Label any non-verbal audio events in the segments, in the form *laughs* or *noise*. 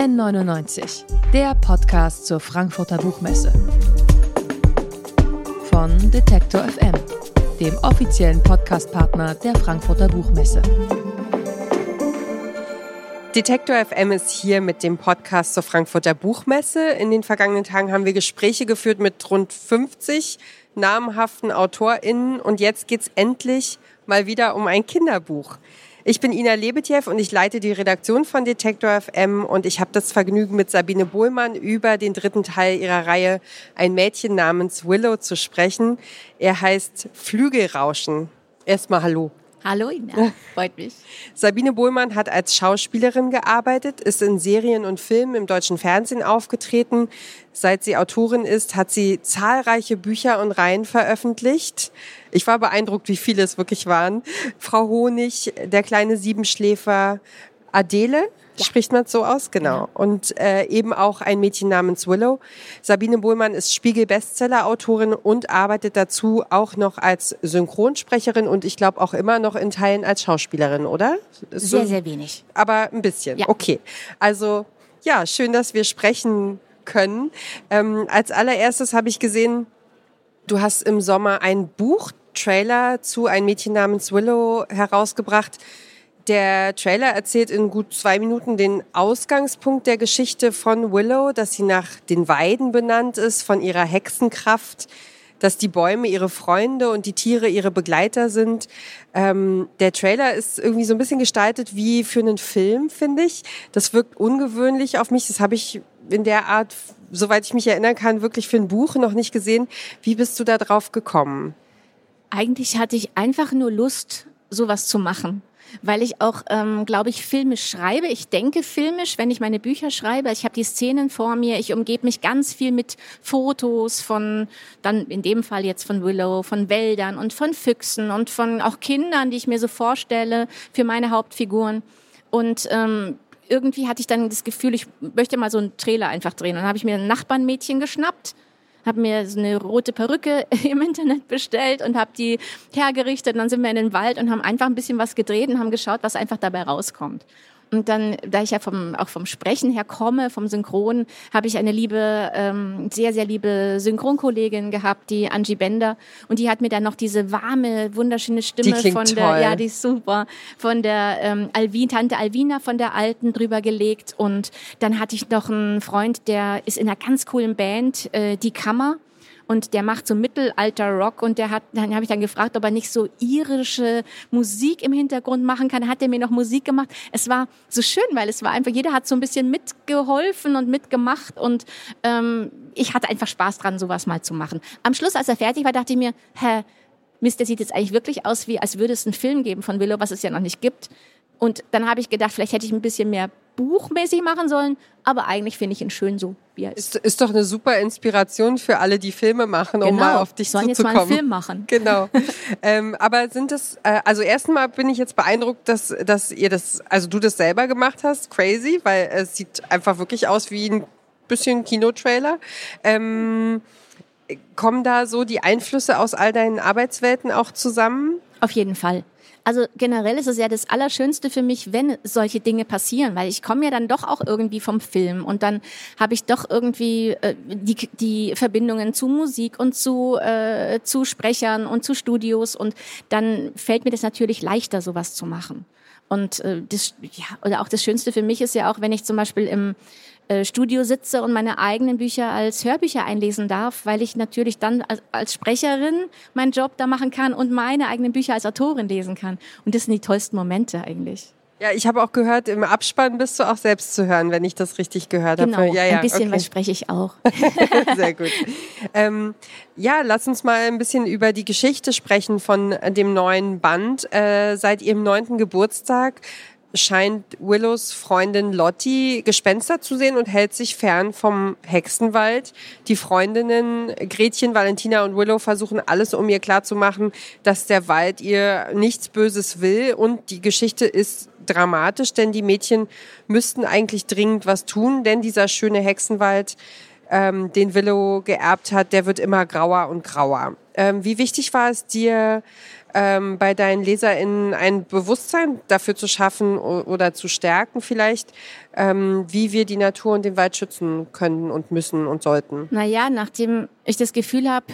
N99, der Podcast zur Frankfurter Buchmesse. Von Detektor FM, dem offiziellen Podcastpartner der Frankfurter Buchmesse. Detektor FM ist hier mit dem Podcast zur Frankfurter Buchmesse. In den vergangenen Tagen haben wir Gespräche geführt mit rund 50 namhaften AutorInnen und jetzt geht's endlich mal wieder um ein Kinderbuch. Ich bin Ina Lebetjew und ich leite die Redaktion von Detektor FM und ich habe das Vergnügen, mit Sabine Bohlmann über den dritten Teil ihrer Reihe Ein Mädchen namens Willow zu sprechen. Er heißt Flügelrauschen. Erstmal Hallo. Hallo Ina, *laughs* freut mich. Sabine Bohlmann hat als Schauspielerin gearbeitet, ist in Serien und Filmen im deutschen Fernsehen aufgetreten. Seit sie Autorin ist, hat sie zahlreiche Bücher und Reihen veröffentlicht. Ich war beeindruckt, wie viele es wirklich waren. Frau Honig, der kleine Siebenschläfer, Adele, ja. Spricht man so aus? Genau. Und äh, eben auch ein Mädchen namens Willow. Sabine Bohlmann ist Spiegel-Bestseller-Autorin und arbeitet dazu auch noch als Synchronsprecherin und ich glaube auch immer noch in Teilen als Schauspielerin, oder? Ist sehr, so, sehr wenig. Aber ein bisschen. Ja. Okay. Also ja, schön, dass wir sprechen können. Ähm, als allererstes habe ich gesehen, du hast im Sommer ein Buchtrailer zu Ein Mädchen namens Willow herausgebracht. Der Trailer erzählt in gut zwei Minuten den Ausgangspunkt der Geschichte von Willow, dass sie nach den Weiden benannt ist, von ihrer Hexenkraft, dass die Bäume ihre Freunde und die Tiere ihre Begleiter sind. Ähm, der Trailer ist irgendwie so ein bisschen gestaltet wie für einen Film, finde ich. Das wirkt ungewöhnlich auf mich. Das habe ich in der Art, soweit ich mich erinnern kann, wirklich für ein Buch noch nicht gesehen. Wie bist du da drauf gekommen? Eigentlich hatte ich einfach nur Lust, sowas zu machen weil ich auch, ähm, glaube ich, filmisch schreibe. Ich denke filmisch, wenn ich meine Bücher schreibe. Ich habe die Szenen vor mir. Ich umgebe mich ganz viel mit Fotos von, dann in dem Fall jetzt von Willow, von Wäldern und von Füchsen und von auch Kindern, die ich mir so vorstelle für meine Hauptfiguren. Und ähm, irgendwie hatte ich dann das Gefühl, ich möchte mal so einen Trailer einfach drehen. Und dann habe ich mir ein Nachbarnmädchen geschnappt habe mir so eine rote Perücke *laughs* im Internet bestellt und habe die hergerichtet. Und dann sind wir in den Wald und haben einfach ein bisschen was gedreht und haben geschaut, was einfach dabei rauskommt. Und dann, da ich ja vom, auch vom Sprechen her komme, vom Synchron, habe ich eine liebe, ähm, sehr, sehr liebe Synchronkollegin gehabt, die Angie Bender. Und die hat mir dann noch diese warme, wunderschöne Stimme von der, toll. ja, die ist super, von der ähm, Alvin, Tante Alvina von der Alten drüber gelegt. Und dann hatte ich noch einen Freund, der ist in einer ganz coolen Band, äh, die Kammer und der macht so Mittelalter-Rock und der hat, dann habe ich dann gefragt, ob er nicht so irische Musik im Hintergrund machen kann. Hat er mir noch Musik gemacht? Es war so schön, weil es war einfach, jeder hat so ein bisschen mitgeholfen und mitgemacht und ähm, ich hatte einfach Spaß dran, sowas mal zu machen. Am Schluss, als er fertig war, dachte ich mir, hä, Mist, der sieht jetzt eigentlich wirklich aus, wie als würde es einen Film geben von Willow, was es ja noch nicht gibt. Und dann habe ich gedacht, vielleicht hätte ich ein bisschen mehr buchmäßig machen sollen, aber eigentlich finde ich ihn schön so, er ist. ist. Doch eine super Inspiration für alle, die Filme machen, um genau. mal auf dich Sollen zuzukommen. jetzt mal einen Film machen. *laughs* Genau. ähm, aber sind das, äh, also erstmal bin ich jetzt beeindruckt, dass, dass ihr das, also du das selber gemacht hast, crazy, weil es sieht einfach wirklich aus wie ein bisschen Kinotrailer. Ähm, kommen da so die Einflüsse aus all deinen Arbeitswelten auch zusammen? Auf jeden Fall. Also generell ist es ja das Allerschönste für mich, wenn solche Dinge passieren, weil ich komme ja dann doch auch irgendwie vom Film und dann habe ich doch irgendwie äh, die, die Verbindungen zu Musik und zu, äh, zu Sprechern und zu Studios und dann fällt mir das natürlich leichter, sowas zu machen. Und äh, das, ja, oder auch das Schönste für mich ist ja auch, wenn ich zum Beispiel im äh, Studio sitze und meine eigenen Bücher als Hörbücher einlesen darf, weil ich natürlich dann als, als Sprecherin meinen Job da machen kann und meine eigenen Bücher als Autorin lesen kann. Und das sind die tollsten Momente eigentlich. Ja, ich habe auch gehört, im Abspann bist du auch selbst zu hören, wenn ich das richtig gehört genau, habe. Ja, ja, ein bisschen okay. was spreche ich auch. *laughs* *laughs* Sehr gut. Ähm, ja, lass uns mal ein bisschen über die Geschichte sprechen von dem neuen Band. Äh, seit ihrem neunten Geburtstag scheint Willows Freundin Lottie Gespenster zu sehen und hält sich fern vom Hexenwald. Die Freundinnen Gretchen, Valentina und Willow versuchen alles, um ihr klarzumachen, dass der Wald ihr nichts Böses will. Und die Geschichte ist dramatisch, denn die Mädchen müssten eigentlich dringend was tun, denn dieser schöne Hexenwald, ähm, den Willow geerbt hat, der wird immer grauer und grauer. Ähm, wie wichtig war es dir, ähm, bei deinen LeserInnen ein Bewusstsein dafür zu schaffen oder zu stärken vielleicht, ähm, wie wir die Natur und den Wald schützen können und müssen und sollten? Naja, nachdem ich das Gefühl habe,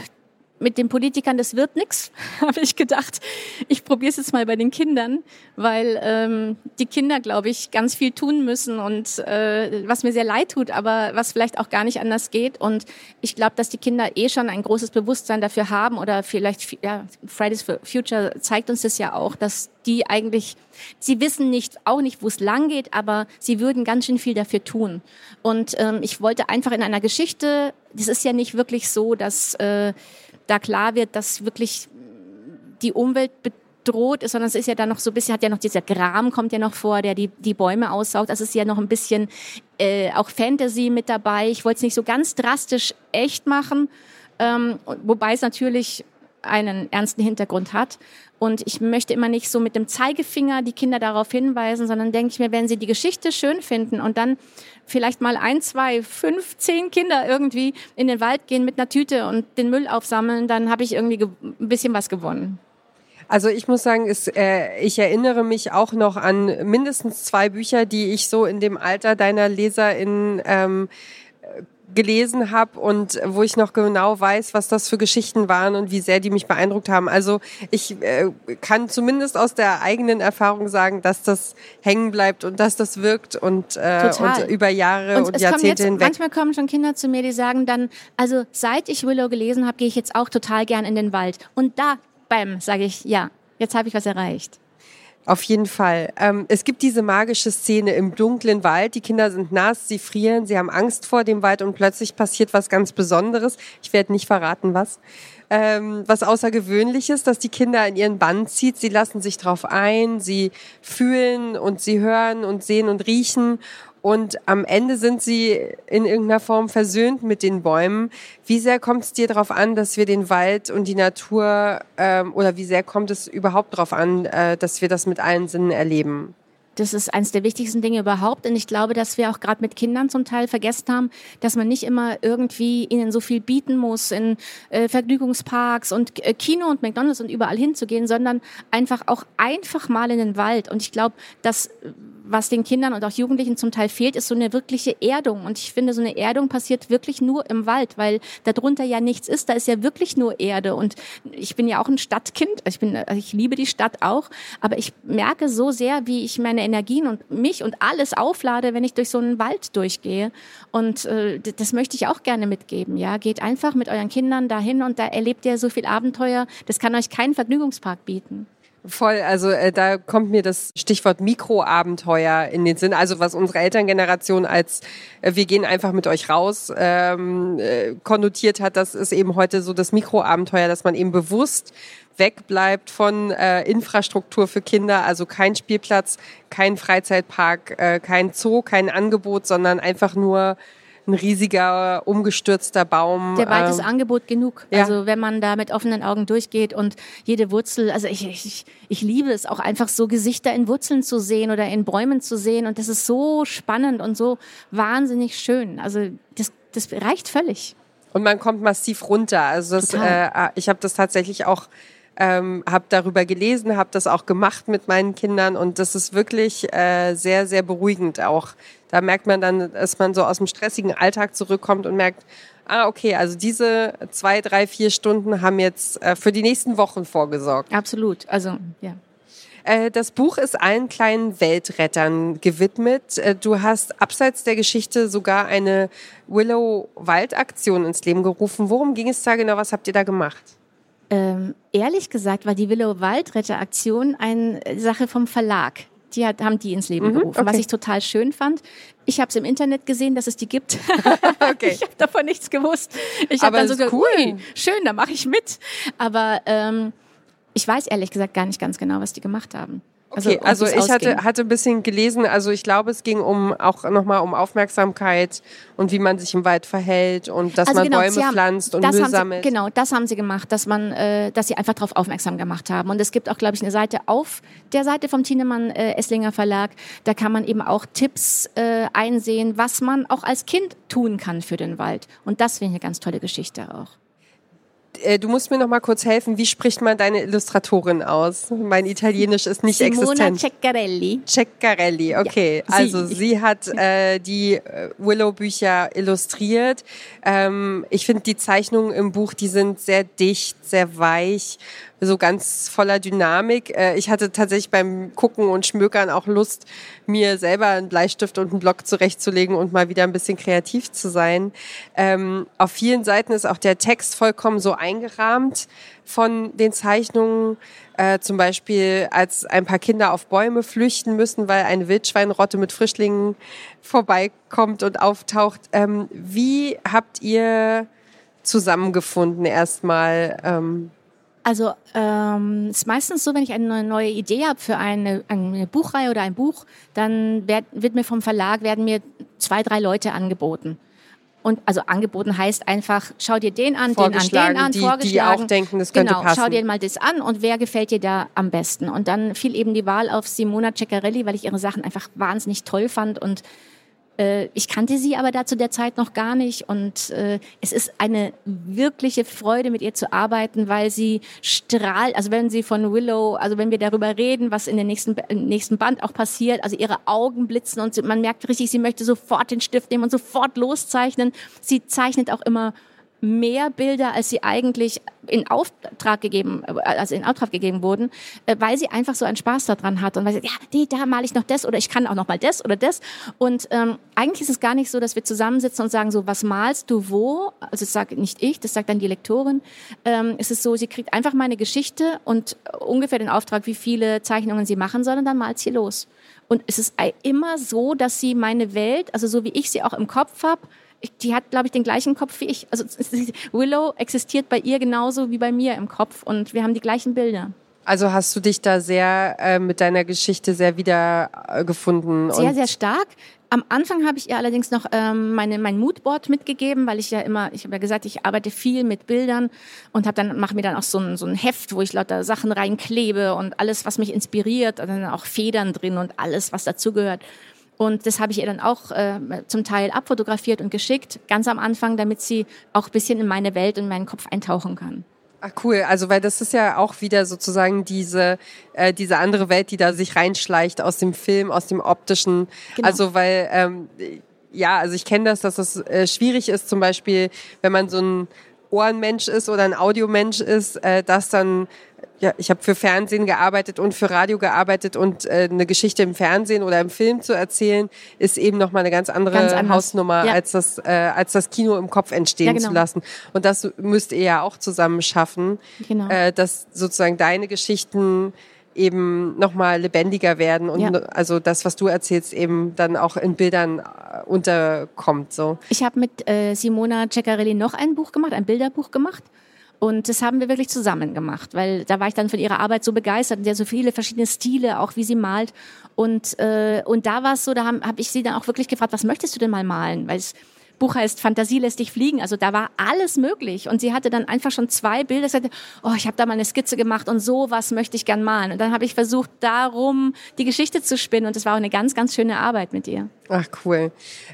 mit den Politikern, das wird nichts, *laughs* habe ich gedacht. Ich probiere es jetzt mal bei den Kindern, weil ähm, die Kinder, glaube ich, ganz viel tun müssen und äh, was mir sehr leid tut, aber was vielleicht auch gar nicht anders geht. Und ich glaube, dass die Kinder eh schon ein großes Bewusstsein dafür haben oder vielleicht, ja, Fridays for Future zeigt uns das ja auch, dass die eigentlich, sie wissen nicht, auch nicht, wo es lang geht, aber sie würden ganz schön viel dafür tun. Und ähm, ich wollte einfach in einer Geschichte, das ist ja nicht wirklich so, dass äh, da klar wird, dass wirklich die Umwelt bedroht ist, sondern es ist ja dann noch so ein bisschen, hat ja noch dieser Gram kommt ja noch vor, der die, die Bäume aussaugt. Das ist ja noch ein bisschen äh, auch Fantasy mit dabei. Ich wollte es nicht so ganz drastisch echt machen, ähm, wobei es natürlich einen ernsten Hintergrund hat. Und ich möchte immer nicht so mit dem Zeigefinger die Kinder darauf hinweisen, sondern denke ich mir, wenn sie die Geschichte schön finden und dann vielleicht mal ein, zwei, fünf, zehn Kinder irgendwie in den Wald gehen mit einer Tüte und den Müll aufsammeln, dann habe ich irgendwie ein bisschen was gewonnen. Also ich muss sagen, es, äh, ich erinnere mich auch noch an mindestens zwei Bücher, die ich so in dem Alter deiner Leser in ähm, gelesen habe und wo ich noch genau weiß, was das für Geschichten waren und wie sehr die mich beeindruckt haben. Also ich äh, kann zumindest aus der eigenen Erfahrung sagen, dass das hängen bleibt und dass das wirkt und, äh, und über Jahre und, und Jahrzehnte jetzt, hinweg. Manchmal kommen schon Kinder zu mir, die sagen dann, also seit ich Willow gelesen habe, gehe ich jetzt auch total gern in den Wald. Und da, bam, sage ich, ja, jetzt habe ich was erreicht. Auf jeden Fall. Ähm, es gibt diese magische Szene im dunklen Wald. Die Kinder sind nass, sie frieren, sie haben Angst vor dem Wald und plötzlich passiert was ganz Besonderes. Ich werde nicht verraten, was. Ähm, was Außergewöhnliches, dass die Kinder in ihren Bann zieht. Sie lassen sich drauf ein, sie fühlen und sie hören und sehen und riechen und am Ende sind sie in irgendeiner Form versöhnt mit den Bäumen. Wie sehr kommt es dir darauf an, dass wir den Wald und die Natur ähm, oder wie sehr kommt es überhaupt darauf an, äh, dass wir das mit allen Sinnen erleben? Das ist eines der wichtigsten Dinge überhaupt. Und ich glaube, dass wir auch gerade mit Kindern zum Teil vergessen haben, dass man nicht immer irgendwie ihnen so viel bieten muss, in äh, Vergnügungsparks und äh, Kino und McDonalds und überall hinzugehen, sondern einfach auch einfach mal in den Wald. Und ich glaube, dass was den Kindern und auch Jugendlichen zum Teil fehlt, ist so eine wirkliche Erdung. Und ich finde, so eine Erdung passiert wirklich nur im Wald, weil darunter ja nichts ist. Da ist ja wirklich nur Erde. Und ich bin ja auch ein Stadtkind. Ich bin, ich liebe die Stadt auch. Aber ich merke so sehr, wie ich meine Energien und mich und alles auflade, wenn ich durch so einen Wald durchgehe. Und äh, das möchte ich auch gerne mitgeben. Ja, geht einfach mit euren Kindern dahin und da erlebt ihr so viel Abenteuer. Das kann euch kein Vergnügungspark bieten. Voll, also äh, da kommt mir das Stichwort Mikroabenteuer in den Sinn. Also was unsere Elterngeneration als äh, wir gehen einfach mit euch raus ähm, äh, konnotiert hat, das ist eben heute so das Mikroabenteuer, dass man eben bewusst wegbleibt von äh, Infrastruktur für Kinder, also kein Spielplatz, kein Freizeitpark, äh, kein Zoo, kein Angebot, sondern einfach nur ein riesiger, umgestürzter Baum. Der Wald ist ähm, Angebot genug. Ja. Also wenn man da mit offenen Augen durchgeht und jede Wurzel, also ich, ich, ich liebe es auch einfach so Gesichter in Wurzeln zu sehen oder in Bäumen zu sehen und das ist so spannend und so wahnsinnig schön. Also das, das reicht völlig. Und man kommt massiv runter. Also das, äh, ich habe das tatsächlich auch ähm, habe darüber gelesen, habe das auch gemacht mit meinen Kindern und das ist wirklich äh, sehr, sehr beruhigend auch. Da merkt man dann, dass man so aus dem stressigen Alltag zurückkommt und merkt, ah, okay, also diese zwei, drei, vier Stunden haben jetzt äh, für die nächsten Wochen vorgesorgt. Absolut, also ja. Äh, das Buch ist allen kleinen Weltrettern gewidmet. Äh, du hast abseits der Geschichte sogar eine Willow-Wald-Aktion ins Leben gerufen. Worum ging es da genau? Was habt ihr da gemacht? Ähm, ehrlich gesagt war die Willow-Waldretter-Aktion eine Sache vom Verlag die hat, haben die ins Leben mhm, gerufen, okay. was ich total schön fand. Ich habe es im Internet gesehen, dass es die gibt. *laughs* okay. Ich habe davon nichts gewusst. Ich habe dann so gesagt, cool. schön, da mache ich mit. Aber ähm, ich weiß ehrlich gesagt gar nicht ganz genau, was die gemacht haben. Also, okay, also, also ich hatte, hatte ein bisschen gelesen, also ich glaube, es ging um auch nochmal um Aufmerksamkeit und wie man sich im Wald verhält und dass also man genau, Bäume haben, pflanzt und Müll sammelt. Sie, genau, das haben sie gemacht, dass man, äh, dass sie einfach darauf aufmerksam gemacht haben. Und es gibt auch, glaube ich, eine Seite auf der Seite vom Tienemann äh, Esslinger Verlag. Da kann man eben auch Tipps äh, einsehen, was man auch als Kind tun kann für den Wald. Und das finde ich eine ganz tolle Geschichte auch. Äh, du musst mir noch mal kurz helfen, wie spricht man deine Illustratorin aus? Mein Italienisch ist nicht Simona existent. Ceccarelli. Ceccarelli, okay. Ja, also sie. *laughs* sie hat äh, die äh, Willow-Bücher illustriert. Ähm, ich finde die Zeichnungen im Buch, die sind sehr dicht, sehr weich, so ganz voller Dynamik. Äh, ich hatte tatsächlich beim Gucken und Schmökern auch Lust, mir selber einen Bleistift und einen Block zurechtzulegen und mal wieder ein bisschen kreativ zu sein. Ähm, auf vielen Seiten ist auch der Text vollkommen so eingerahmt von den Zeichnungen. Äh, zum Beispiel, als ein paar Kinder auf Bäume flüchten müssen, weil eine Wildschweinrotte mit Frischlingen vorbeikommt und auftaucht. Ähm, wie habt ihr zusammengefunden erstmal? Ähm, Also ähm, ist meistens so, wenn ich eine neue Idee habe für eine, eine Buchreihe oder ein Buch, dann werd, wird mir vom Verlag werden mir zwei, drei Leute angeboten. Und also angeboten heißt einfach, schau dir den an, den an, den an, die- die vorgeschlagen. auch denken, das könnte genau, passen. schau dir mal das an und wer gefällt dir da am besten. Und dann fiel eben die Wahl auf Simona Ceccarelli, weil ich ihre Sachen einfach wahnsinnig toll fand und ich kannte sie aber da zu der Zeit noch gar nicht und äh, es ist eine wirkliche Freude, mit ihr zu arbeiten, weil sie strahlt, also wenn sie von Willow, also wenn wir darüber reden, was in der nächsten, nächsten Band auch passiert, also ihre Augen blitzen und man merkt richtig, sie möchte sofort den Stift nehmen und sofort loszeichnen. Sie zeichnet auch immer mehr Bilder, als sie eigentlich in Auftrag gegeben, also in Auftrag gegeben wurden, äh, weil sie einfach so einen Spaß daran hat und weil sie, ja, nee, da male ich noch das oder ich kann auch noch mal das oder das. Und ähm, eigentlich ist es gar nicht so, dass wir zusammensitzen und sagen so, was malst du wo? Also das sagt nicht ich, das sagt dann die Lektorin. Ähm, es ist so, sie kriegt einfach meine Geschichte und ungefähr den Auftrag, wie viele Zeichnungen sie machen soll und dann malt sie los. Und es ist immer so, dass sie meine Welt, also so wie ich sie auch im Kopf habe, die hat, glaube ich, den gleichen Kopf wie ich. Also *laughs* Willow existiert bei ihr genauso wie bei mir im Kopf und wir haben die gleichen Bilder. also hast du dich da sehr äh, mit deiner Geschichte sehr wieder äh? Sehr, sehr stark. Am Anfang habe ich ihr allerdings noch ähm, meine, mein Moodboard mitgegeben, weil ich ja immer, ich habe ja gesagt, ich arbeite viel mit Bildern und habe dann mache mir dann auch so ein, so ein Heft, wo ich lauter Sachen reinklebe und alles, was mich inspiriert, und dann auch Federn drin und alles, was dazugehört. Und das habe ich ihr dann auch äh, zum Teil abfotografiert und geschickt, ganz am Anfang, damit sie auch ein bisschen in meine Welt und meinen Kopf eintauchen kann. Ach cool, also weil das ist ja auch wieder sozusagen diese äh, diese andere Welt, die da sich reinschleicht aus dem Film, aus dem optischen. Genau. Also weil ähm, ja, also ich kenne das, dass es äh, schwierig ist, zum Beispiel, wenn man so ein Ohrenmensch ist oder ein Audiomensch ist, äh, dass dann ja, ich habe für Fernsehen gearbeitet und für Radio gearbeitet und äh, eine Geschichte im Fernsehen oder im Film zu erzählen, ist eben noch mal eine ganz andere Ganz. Hausnummer, Ja. als das äh, als das Kino im Kopf entstehen Ja, genau. zu lassen. Und das müsst ihr ja auch zusammen schaffen, Genau. äh, dass sozusagen deine Geschichten eben noch mal lebendiger werden und Ja. also das, was du erzählst, eben dann auch in Bildern äh, unterkommt. So. Ich habe mit äh, Simona Ceccarelli noch ein Buch gemacht, ein Bilderbuch gemacht. Und das haben wir wirklich zusammen gemacht, weil da war ich dann von ihrer Arbeit so begeistert. Und sie so viele verschiedene Stile, auch wie sie malt. Und, äh, und da war es so, da habe hab ich sie dann auch wirklich gefragt, was möchtest du denn mal malen? Weil das Buch heißt Fantasie lässt dich fliegen. Also da war alles möglich. Und sie hatte dann einfach schon zwei Bilder. Sie sagte, oh, ich habe da mal eine Skizze gemacht und so was möchte ich gern malen. Und dann habe ich versucht, darum die Geschichte zu spinnen. Und das war auch eine ganz, ganz schöne Arbeit mit ihr. Ach cool.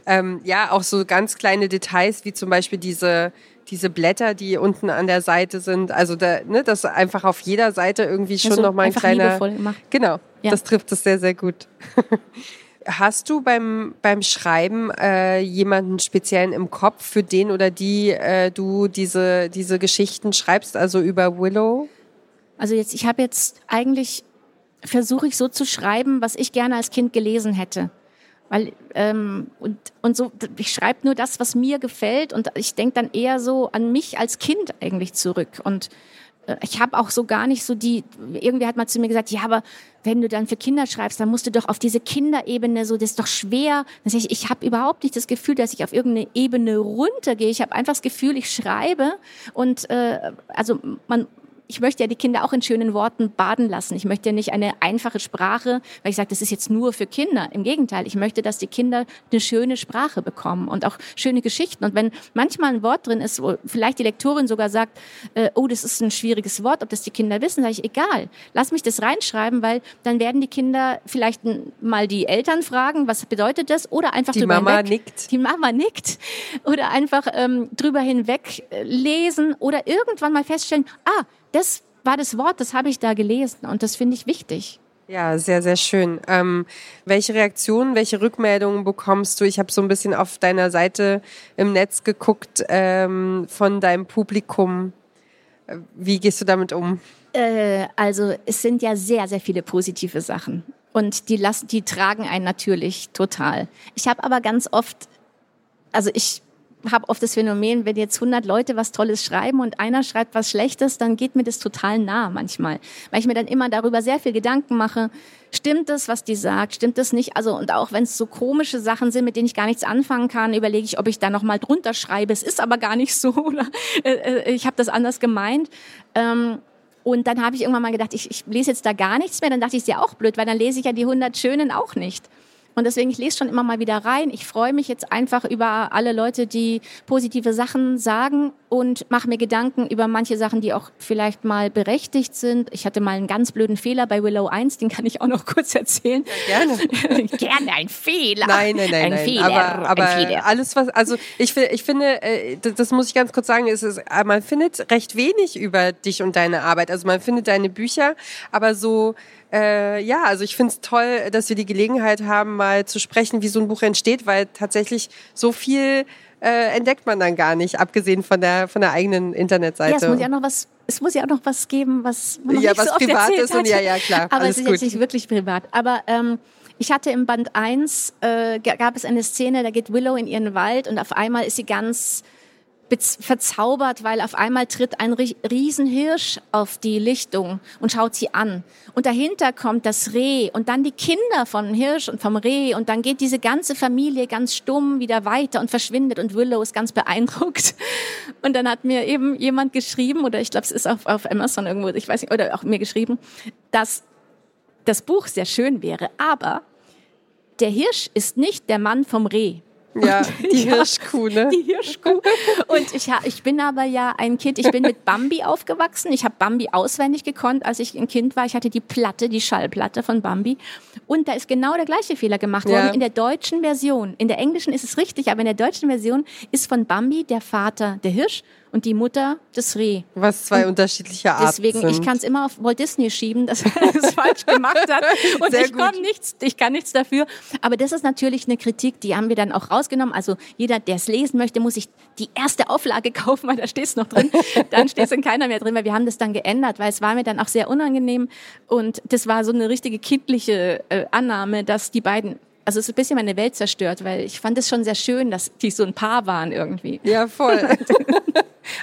Ähm, ja, auch so ganz kleine Details wie zum Beispiel diese diese Blätter, die unten an der Seite sind. Also da, ne, das einfach auf jeder Seite irgendwie schon so noch mal ein kleiner. Genau, Ja. das trifft es sehr sehr gut. *laughs* Hast du beim beim Schreiben äh, jemanden speziellen im Kopf, für den oder die äh, du diese diese Geschichten schreibst, also über Willow? Also jetzt, ich habe jetzt eigentlich versuche ich so zu schreiben, was ich gerne als Kind gelesen hätte. Weil ähm, und, und so, ich schreibe nur das, was mir gefällt und ich denke dann eher so an mich als Kind eigentlich zurück. Und ich habe auch so gar nicht so die, irgendwie hat man zu mir gesagt, ja, aber wenn du dann für Kinder schreibst, dann musst du doch auf diese Kinderebene so, das ist doch schwer. Sag ich, ich habe überhaupt nicht das Gefühl, dass ich auf irgendeine Ebene runtergehe. Ich habe einfach das Gefühl, ich schreibe und äh, also man ich möchte ja die Kinder auch in schönen Worten baden lassen. Ich möchte ja nicht eine einfache Sprache, weil ich sage, das ist jetzt nur für Kinder. Im Gegenteil, ich möchte, dass die Kinder eine schöne Sprache bekommen und auch schöne Geschichten. Und wenn manchmal ein Wort drin ist, wo vielleicht die Lektorin sogar sagt, äh, oh, das ist ein schwieriges Wort, ob das die Kinder wissen, sage ich, egal, lass mich das reinschreiben, weil dann werden die Kinder vielleicht mal die Eltern fragen, was bedeutet das? Oder einfach die drüber Mama hinweg. nickt. Die Mama nickt. Oder einfach ähm, drüber hinweg äh, lesen oder irgendwann mal feststellen, ah, das war das Wort, das habe ich da gelesen und das finde ich wichtig. Ja, sehr, sehr schön. Ähm, welche Reaktionen, welche Rückmeldungen bekommst du? Ich habe so ein bisschen auf deiner Seite im Netz geguckt ähm, von deinem Publikum. Äh, wie gehst du damit um? Äh, also es sind ja sehr, sehr viele positive Sachen. Und die, lassen, die tragen einen natürlich total. Ich habe aber ganz oft, also ich habe oft das Phänomen, wenn jetzt 100 Leute was Tolles schreiben und einer schreibt was Schlechtes, dann geht mir das total nah manchmal, weil ich mir dann immer darüber sehr viel Gedanken mache. Stimmt das, was die sagt? Stimmt das nicht? Also und auch wenn es so komische Sachen sind, mit denen ich gar nichts anfangen kann, überlege ich, ob ich da noch mal drunter schreibe. Es ist aber gar nicht so *laughs* oder äh, äh ich habe das anders gemeint. Ähm, und dann habe ich irgendwann mal gedacht, ich, ich lese jetzt da gar nichts mehr. Dann dachte ich, ist ja auch blöd, weil dann lese ich ja die 100 Schönen auch nicht. Und deswegen, ich lese schon immer mal wieder rein. Ich freue mich jetzt einfach über alle Leute, die positive Sachen sagen und mache mir Gedanken über manche Sachen, die auch vielleicht mal berechtigt sind. Ich hatte mal einen ganz blöden Fehler bei Willow 1, den kann ich auch noch *laughs* kurz erzählen. Ja, gerne. *laughs* gerne ein Fehler. Nein, nein, nein. Ein nein. Fehler. Aber, aber ein Fehler. alles, was, also ich, ich finde, äh, das muss ich ganz kurz sagen, ist, ist, man findet recht wenig über dich und deine Arbeit. Also man findet deine Bücher, aber so äh, ja, also ich finde es toll, dass wir die Gelegenheit haben, mal zu sprechen, wie so ein Buch entsteht, weil tatsächlich so viel äh, entdeckt man dann gar nicht, abgesehen von der von der eigenen Internetseite. Ja, es muss ja noch was, es muss ja auch noch was geben, was man noch ja, nicht was so oft privat ist und ja, ja, klar. Aber es ist gut. jetzt nicht wirklich privat. Aber ähm, ich hatte im Band 1, äh, gab es eine Szene, da geht Willow in ihren Wald und auf einmal ist sie ganz verzaubert, weil auf einmal tritt ein ri- Riesenhirsch auf die Lichtung und schaut sie an. Und dahinter kommt das Reh und dann die Kinder von Hirsch und vom Reh und dann geht diese ganze Familie ganz stumm wieder weiter und verschwindet und Willow ist ganz beeindruckt. *laughs* Und dann hat mir eben jemand geschrieben, oder ich glaube, es ist auf, auf Amazon irgendwo, ich weiß nicht, oder auch mir geschrieben, dass das Buch sehr schön wäre, aber der Hirsch ist nicht der Mann vom Reh. Ja, die Ja. Hirschkuh, ne? Die Hirschkuh. Und ich, ich bin aber ja ein Kind, ich bin mit Bambi aufgewachsen. Ich habe Bambi auswendig gekonnt, als ich ein Kind war. Ich hatte die Platte, die Schallplatte von Bambi. Und da ist genau der gleiche Fehler gemacht Ja. worden in der deutschen Version. In der englischen ist es richtig, aber in der deutschen Version ist von Bambi der Vater der Hirsch und die Mutter das Reh. Was zwei unterschiedliche Arten Deswegen, sind. ich kann es immer auf Walt Disney schieben, dass er *laughs* es falsch gemacht hat. *laughs* Und Sehr ich komme nichts, ich kann nichts dafür. Aber das ist natürlich eine Kritik, die haben wir dann auch rausgenommen. Also jeder, der es lesen möchte, muss sich die erste Auflage *laughs* kaufen, weil da steht es noch drin. Dann steht es in keiner mehr drin, weil wir haben das dann geändert, weil es war mir dann auch sehr unangenehm. Und das war so eine richtige kindliche äh, Annahme, dass die beiden also es ist ein bisschen meine Welt zerstört, weil ich fand es schon sehr schön, dass die so ein Paar waren irgendwie. Ja, voll.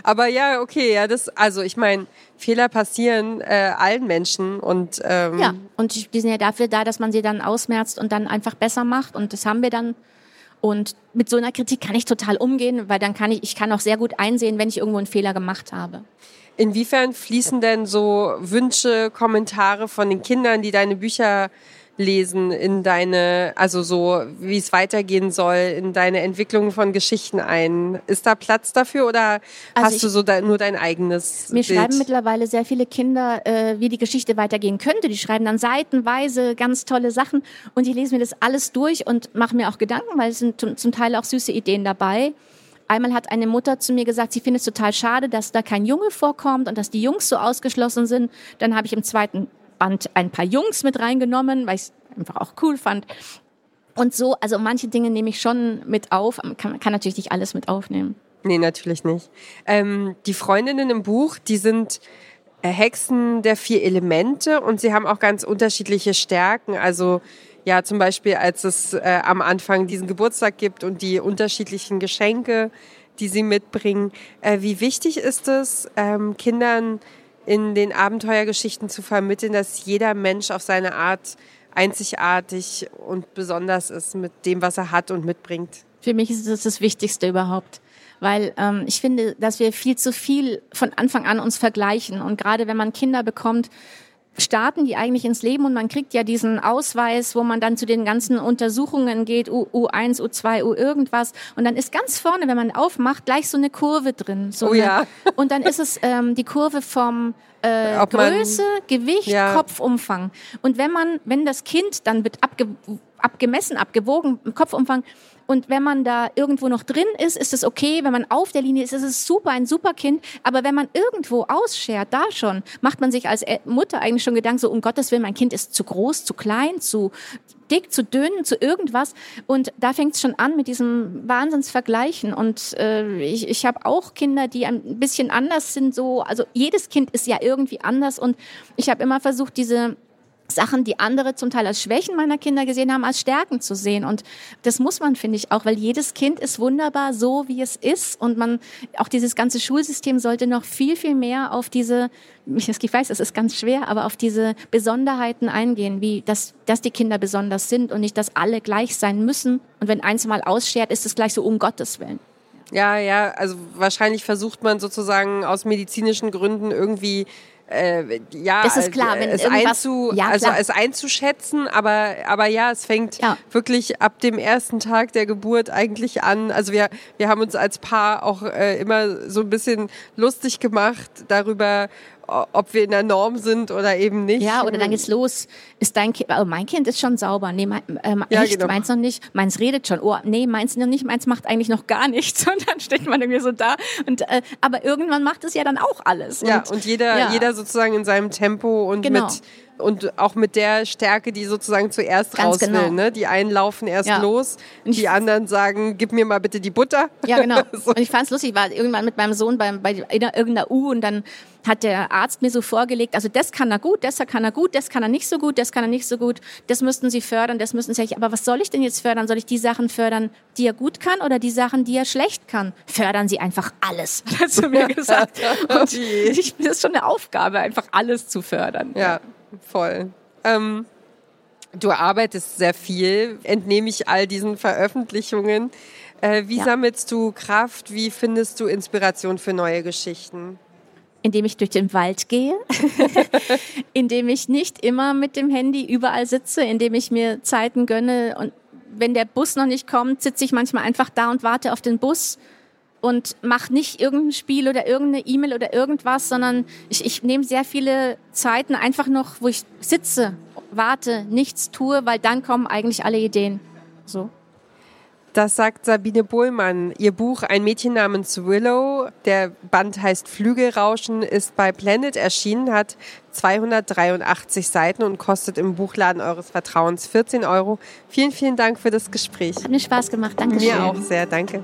Aber ja, okay, ja, das, also ich meine, Fehler passieren äh, allen Menschen und ähm, Ja, und die die sind ja dafür da, dass man sie dann ausmerzt und dann einfach besser macht. Und das haben wir dann. Und mit so einer Kritik kann ich total umgehen, weil dann kann ich, ich kann auch sehr gut einsehen, wenn ich irgendwo einen Fehler gemacht habe. Inwiefern fließen denn so Wünsche, Kommentare von den Kindern, die deine Bücher lesen, in deine, also so, wie es weitergehen soll, in deine Entwicklung von Geschichten ein? Ist da Platz dafür oder Also hast du so de, nur dein eigenes Mir Bild? schreiben mittlerweile sehr viele Kinder, äh, wie die Geschichte weitergehen könnte. Die schreiben dann seitenweise ganz tolle Sachen und ich lese mir das alles durch und mache mir auch Gedanken, weil es sind zum- zum Teil auch süße Ideen dabei. Einmal hat eine Mutter zu mir gesagt, sie findet es total schade, dass da kein Junge vorkommt und dass die Jungs so ausgeschlossen sind. Dann habe ich im zweiten Band ein paar Jungs mit reingenommen, weil ich es einfach auch cool fand. Und so, also manche Dinge nehme ich schon mit auf, kann, kann natürlich nicht alles mit aufnehmen. Nee, natürlich nicht. Ähm, die Freundinnen im Buch, die sind äh, Hexen der vier Elemente und sie haben auch ganz unterschiedliche Stärken. Also ja, zum Beispiel, als es äh, am Anfang diesen Geburtstag gibt und die unterschiedlichen Geschenke, die sie mitbringen. Äh, wie wichtig ist es, ähm, Kindern in den Abenteuergeschichten zu vermitteln, dass jeder Mensch auf seine Art einzigartig und besonders ist mit dem, was er hat und mitbringt? Für mich ist das das Wichtigste überhaupt. weil ähm, ich finde, dass wir viel zu viel von Anfang an uns vergleichen. Und gerade wenn man Kinder bekommt, starten die eigentlich ins Leben und man kriegt ja diesen Ausweis, wo man dann zu den ganzen Untersuchungen geht, U, U1, U2, U irgendwas. Und dann ist ganz vorne, wenn man aufmacht, gleich so eine Kurve drin. So oh eine, ja. Und dann ist es ähm, die Kurve vom äh, Größe, man, Gewicht, ja. Kopfumfang. Und wenn man, wenn das Kind dann wird abge, abgemessen, abgewogen, Kopfumfang, und wenn man da irgendwo noch drin ist, ist es okay. Wenn man auf der Linie ist, ist es super, ein super Kind. Aber wenn man irgendwo ausschert, da schon, macht man sich als Mutter eigentlich schon Gedanken, so um Gottes Willen, mein Kind ist zu groß, zu klein, zu dick, zu dünn, zu irgendwas. Und da fängt es schon an mit diesem Wahnsinnsvergleichen. Und äh, ich, ich habe auch Kinder, die ein bisschen anders sind. So, also jedes Kind ist ja irgendwie anders. Und ich habe immer versucht, diese Sachen, die andere zum Teil als Schwächen meiner Kinder gesehen haben, als Stärken zu sehen. Und das muss man, finde ich, auch, weil jedes Kind ist wunderbar so, wie es ist. Und man, auch dieses ganze Schulsystem sollte noch viel, viel mehr auf diese, ich weiß, es ist ganz schwer, aber auf diese Besonderheiten eingehen, wie, dass, dass die Kinder besonders sind und nicht, dass alle gleich sein müssen. Und wenn eins mal ausschert, ist es gleich so um Gottes Willen. Ja, ja, also wahrscheinlich versucht man sozusagen aus medizinischen Gründen irgendwie äh, ja, das ist klar, wenn es, einzu, ja, also es einzuschätzen, aber, aber ja, es fängt ja. wirklich ab dem ersten Tag der Geburt eigentlich an. Also wir, wir haben uns als Paar auch äh, immer so ein bisschen lustig gemacht darüber, ob wir in der Norm sind oder eben nicht. Ja, oder dann geht's los. Ist dein Kind, oh, mein Kind ist schon sauber. Nee, mein, äh, ja, echt, genau. meins noch nicht. Meins redet schon. Oh, nee, meins noch nicht. Meins macht eigentlich noch gar nichts. *laughs* Und dann steht man irgendwie so da. Und, äh, aber irgendwann macht es ja dann auch alles. Ja, und, und jeder, ja. jeder sozusagen in seinem Tempo und genau. mit und auch mit der Stärke, die sozusagen zuerst Ganz raus genau. will. Ne? Die einen laufen erst ja. los, die anderen sagen, gib mir mal bitte die Butter. Ja, genau. *laughs* so. Und ich fand es lustig, ich war irgendwann mit meinem Sohn bei, bei irgendeiner U und dann hat der Arzt mir so vorgelegt, also das kann er gut, das kann er gut, das kann er nicht so gut, das kann er nicht so gut, das müssten Sie fördern, das müssten Sie, aber was soll ich denn jetzt fördern? Soll ich die Sachen fördern, die er gut kann oder die Sachen, die er schlecht kann? Fördern Sie einfach alles, *laughs* hat er zu mir *laughs* gesagt. Und ich, das ist schon eine Aufgabe, einfach alles zu fördern. Ja voll. Ähm, du arbeitest sehr viel, entnehme ich all diesen Veröffentlichungen. Äh, wie ja. sammelst du Kraft? Wie findest du Inspiration für neue Geschichten? Indem ich durch den Wald gehe, *laughs* indem ich nicht immer mit dem Handy überall sitze, indem ich mir Zeiten gönne und wenn der Bus noch nicht kommt, sitze ich manchmal einfach da und warte auf den Bus und mache nicht irgendein Spiel oder irgendeine E-Mail oder irgendwas, sondern ich, ich nehme sehr viele Zeiten einfach noch, wo ich sitze, warte, nichts tue, weil dann kommen eigentlich alle Ideen. So. Das sagt Sabine Bohlmann. Ihr Buch Ein Mädchen namens Willow, der Band heißt Flügelrauschen, ist bei Planet erschienen, hat 283 Seiten und kostet im Buchladen eures Vertrauens 14 Euro. Vielen, vielen Dank für das Gespräch. Hat mir Spaß gemacht. Danke. Mir auch sehr. Danke.